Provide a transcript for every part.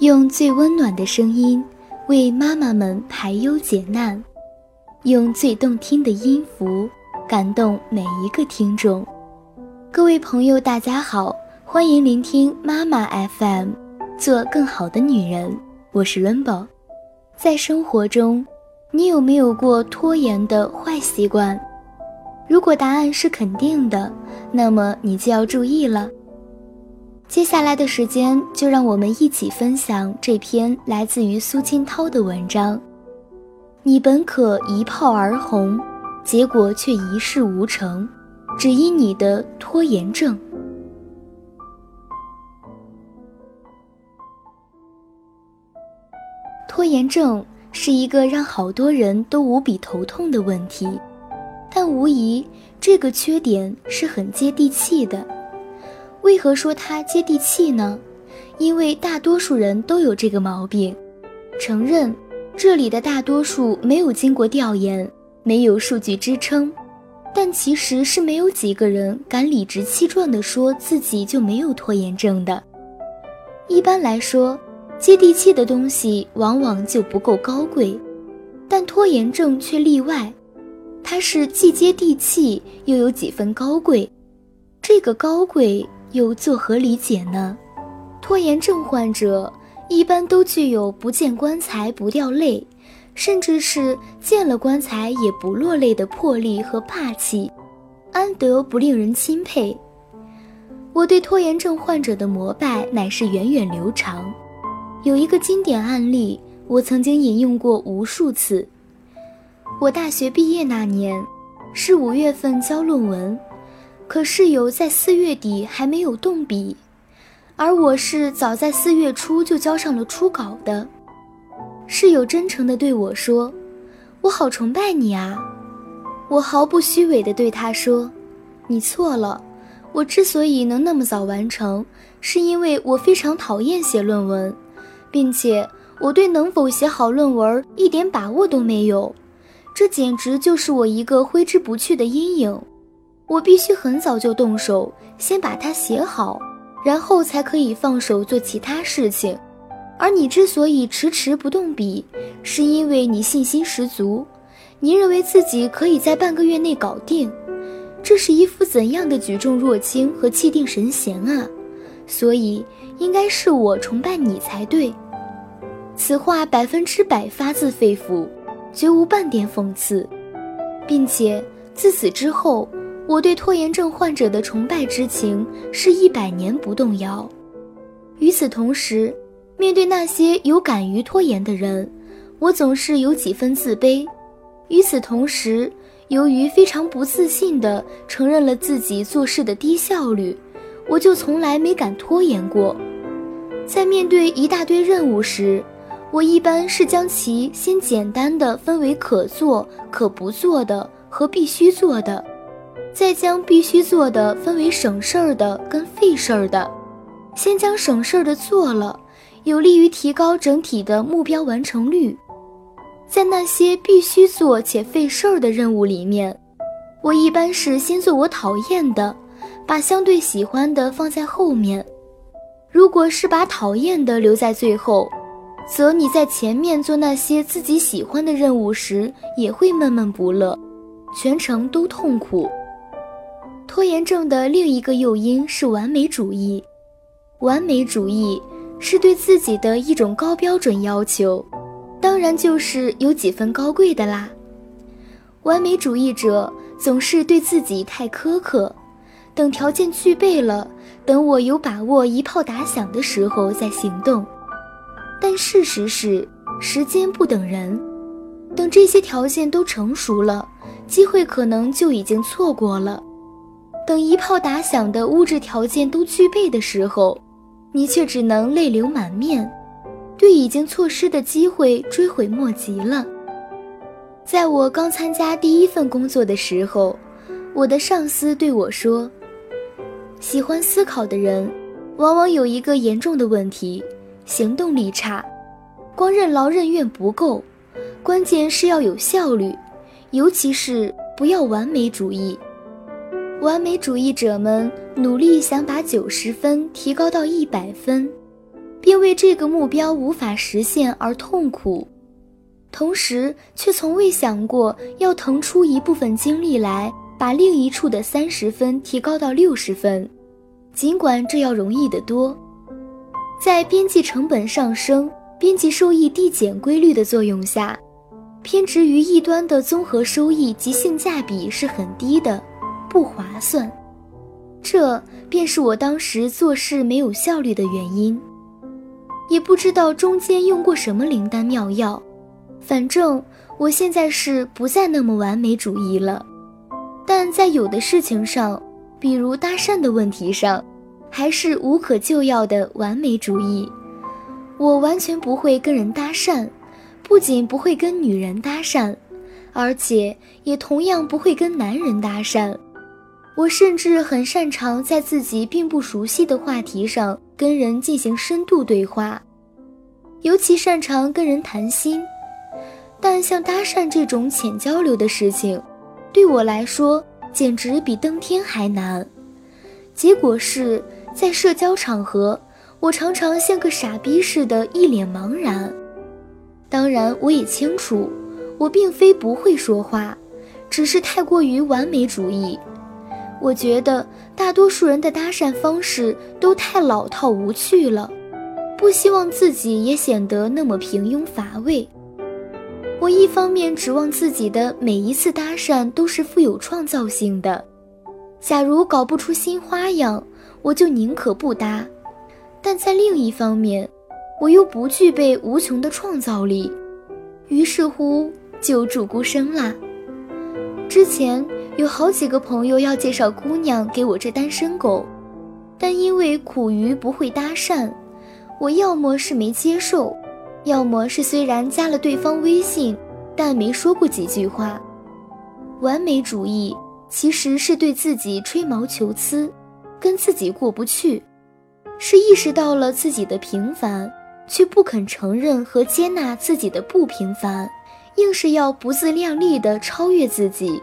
用最温暖的声音为妈妈们排忧解难，用最动听的音符感动每一个听众。各位朋友，大家好，欢迎聆听妈妈 FM，做更好的女人。我是 Rainbow。在生活中，你有没有过拖延的坏习惯？如果答案是肯定的，那么你就要注意了。接下来的时间，就让我们一起分享这篇来自于苏清涛的文章。你本可一炮而红，结果却一事无成，只因你的拖延症。拖延症是一个让好多人都无比头痛的问题。但无疑，这个缺点是很接地气的。为何说它接地气呢？因为大多数人都有这个毛病。承认，这里的大多数没有经过调研，没有数据支撑，但其实是没有几个人敢理直气壮地说自己就没有拖延症的。一般来说，接地气的东西往往就不够高贵，但拖延症却例外。它是既接地气又有几分高贵，这个高贵又作何理解呢？拖延症患者一般都具有不见棺材不掉泪，甚至是见了棺材也不落泪的魄力和霸气，安得不令人钦佩？我对拖延症患者的膜拜乃是源远流长，有一个经典案例，我曾经引用过无数次。我大学毕业那年，是五月份交论文，可室友在四月底还没有动笔，而我是早在四月初就交上了初稿的。室友真诚地对我说：“我好崇拜你啊！”我毫不虚伪地对他说：“你错了，我之所以能那么早完成，是因为我非常讨厌写论文，并且我对能否写好论文一点把握都没有。”这简直就是我一个挥之不去的阴影，我必须很早就动手，先把它写好，然后才可以放手做其他事情。而你之所以迟迟不动笔，是因为你信心十足，你认为自己可以在半个月内搞定，这是一副怎样的举重若轻和气定神闲啊！所以应该是我崇拜你才对。此话百分之百发自肺腑。绝无半点讽刺，并且自此之后，我对拖延症患者的崇拜之情是一百年不动摇。与此同时，面对那些有敢于拖延的人，我总是有几分自卑。与此同时，由于非常不自信地承认了自己做事的低效率，我就从来没敢拖延过。在面对一大堆任务时，我一般是将其先简单的分为可做、可不做的和必须做的，再将必须做的分为省事儿的跟费事儿的。先将省事儿的做了，有利于提高整体的目标完成率。在那些必须做且费事儿的任务里面，我一般是先做我讨厌的，把相对喜欢的放在后面。如果是把讨厌的留在最后，则你在前面做那些自己喜欢的任务时，也会闷闷不乐，全程都痛苦。拖延症的另一个诱因是完美主义，完美主义是对自己的一种高标准要求，当然就是有几分高贵的啦。完美主义者总是对自己太苛刻，等条件具备了，等我有把握一炮打响的时候再行动。但事实是，时间不等人，等这些条件都成熟了，机会可能就已经错过了。等一炮打响的物质条件都具备的时候，你却只能泪流满面，对已经错失的机会追悔莫及了。在我刚参加第一份工作的时候，我的上司对我说：“喜欢思考的人，往往有一个严重的问题。”行动力差，光任劳任怨不够，关键是要有效率，尤其是不要完美主义。完美主义者们努力想把九十分提高到一百分，便为这个目标无法实现而痛苦，同时却从未想过要腾出一部分精力来把另一处的三十分提高到六十分，尽管这要容易得多。在边际成本上升、边际收益递减规律的作用下，偏执于一端的综合收益及性价比是很低的，不划算。这便是我当时做事没有效率的原因。也不知道中间用过什么灵丹妙药，反正我现在是不再那么完美主义了。但在有的事情上，比如搭讪的问题上。还是无可救药的完美主义，我完全不会跟人搭讪，不仅不会跟女人搭讪，而且也同样不会跟男人搭讪。我甚至很擅长在自己并不熟悉的话题上跟人进行深度对话，尤其擅长跟人谈心。但像搭讪这种浅交流的事情，对我来说简直比登天还难。结果是。在社交场合，我常常像个傻逼似的，一脸茫然。当然，我也清楚，我并非不会说话，只是太过于完美主义。我觉得大多数人的搭讪方式都太老套无趣了，不希望自己也显得那么平庸乏味。我一方面指望自己的每一次搭讪都是富有创造性的，假如搞不出新花样。我就宁可不搭，但在另一方面，我又不具备无穷的创造力，于是乎就住孤生啦。之前有好几个朋友要介绍姑娘给我这单身狗，但因为苦于不会搭讪，我要么是没接受，要么是虽然加了对方微信，但没说过几句话。完美主义其实是对自己吹毛求疵。跟自己过不去，是意识到了自己的平凡，却不肯承认和接纳自己的不平凡，硬是要不自量力地超越自己。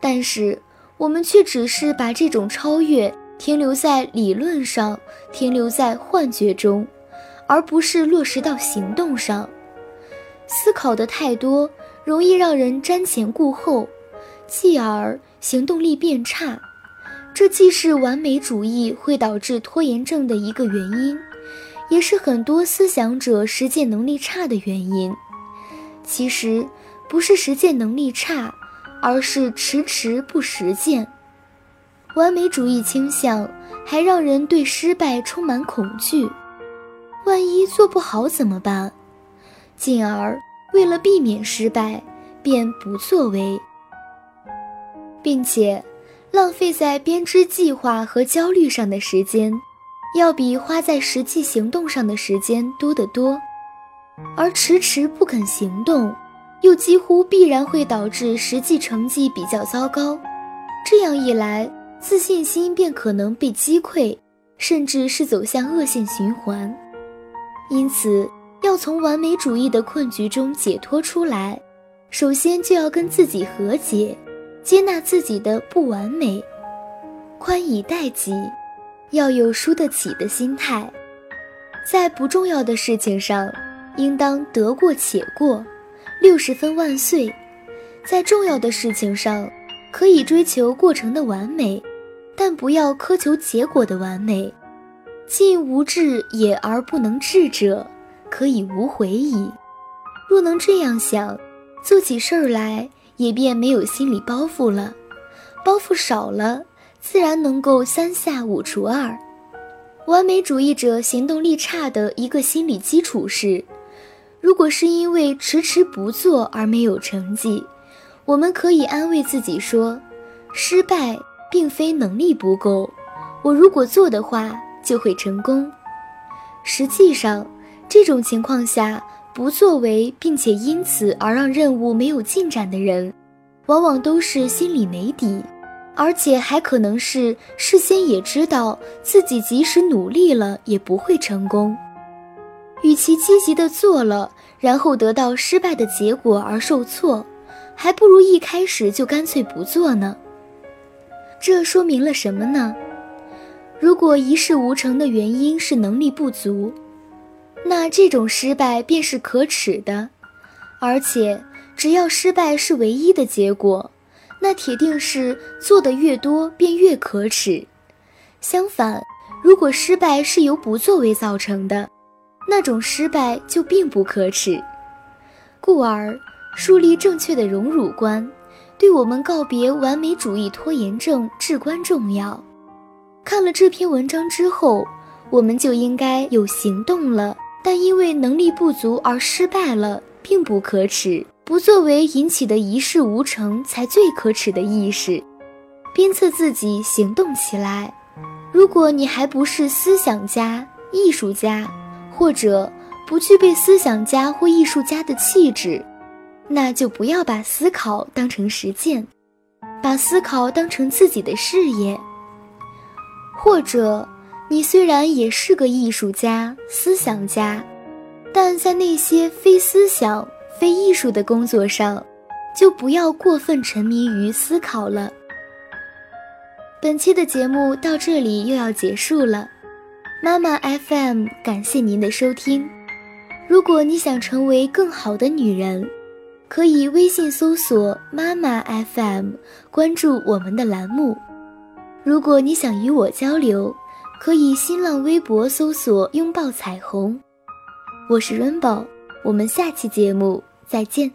但是我们却只是把这种超越停留在理论上，停留在幻觉中，而不是落实到行动上。思考的太多，容易让人瞻前顾后，继而行动力变差。这既是完美主义会导致拖延症的一个原因，也是很多思想者实践能力差的原因。其实不是实践能力差，而是迟迟不实践。完美主义倾向还让人对失败充满恐惧，万一做不好怎么办？进而为了避免失败，便不作为，并且。浪费在编织计划和焦虑上的时间，要比花在实际行动上的时间多得多。而迟迟不肯行动，又几乎必然会导致实际成绩比较糟糕。这样一来，自信心便可能被击溃，甚至是走向恶性循环。因此，要从完美主义的困局中解脱出来，首先就要跟自己和解。接纳自己的不完美，宽以待己，要有输得起的心态。在不重要的事情上，应当得过且过，六十分万岁；在重要的事情上，可以追求过程的完美，但不要苛求结果的完美。近无志也而不能至者，可以无悔矣。若能这样想，做起事儿来。也便没有心理包袱了，包袱少了，自然能够三下五除二。完美主义者行动力差的一个心理基础是：如果是因为迟迟不做而没有成绩，我们可以安慰自己说，失败并非能力不够，我如果做的话就会成功。实际上，这种情况下。不作为，并且因此而让任务没有进展的人，往往都是心里没底，而且还可能是事先也知道自己即使努力了也不会成功。与其积极的做了，然后得到失败的结果而受挫，还不如一开始就干脆不做呢。这说明了什么呢？如果一事无成的原因是能力不足，那这种失败便是可耻的。而且，只要失败是唯一的结果，那铁定是做的越多便越可耻。相反，如果失败是由不作为造成的，那种失败就并不可耻。故而，树立正确的荣辱观，对我们告别完美主义拖延症至关重要。看了这篇文章之后，我们就应该有行动了。但因为能力不足而失败了，并不可耻。不作为引起的一事无成，才最可耻的意识。鞭策自己行动起来。如果你还不是思想家、艺术家，或者不具备思想家或艺术家的气质，那就不要把思考当成实践，把思考当成自己的事业。或者，你虽然也是个艺术家、思想家，但在那些非思想、非艺术的工作上，就不要过分沉迷于思考了。本期的节目到这里又要结束了，妈妈 FM 感谢您的收听。如果你想成为更好的女人，可以微信搜索“妈妈 FM”，关注我们的栏目。如果你想与我交流，可以新浪微博搜索“拥抱彩虹”。我是 Rainbow，我们下期节目再见。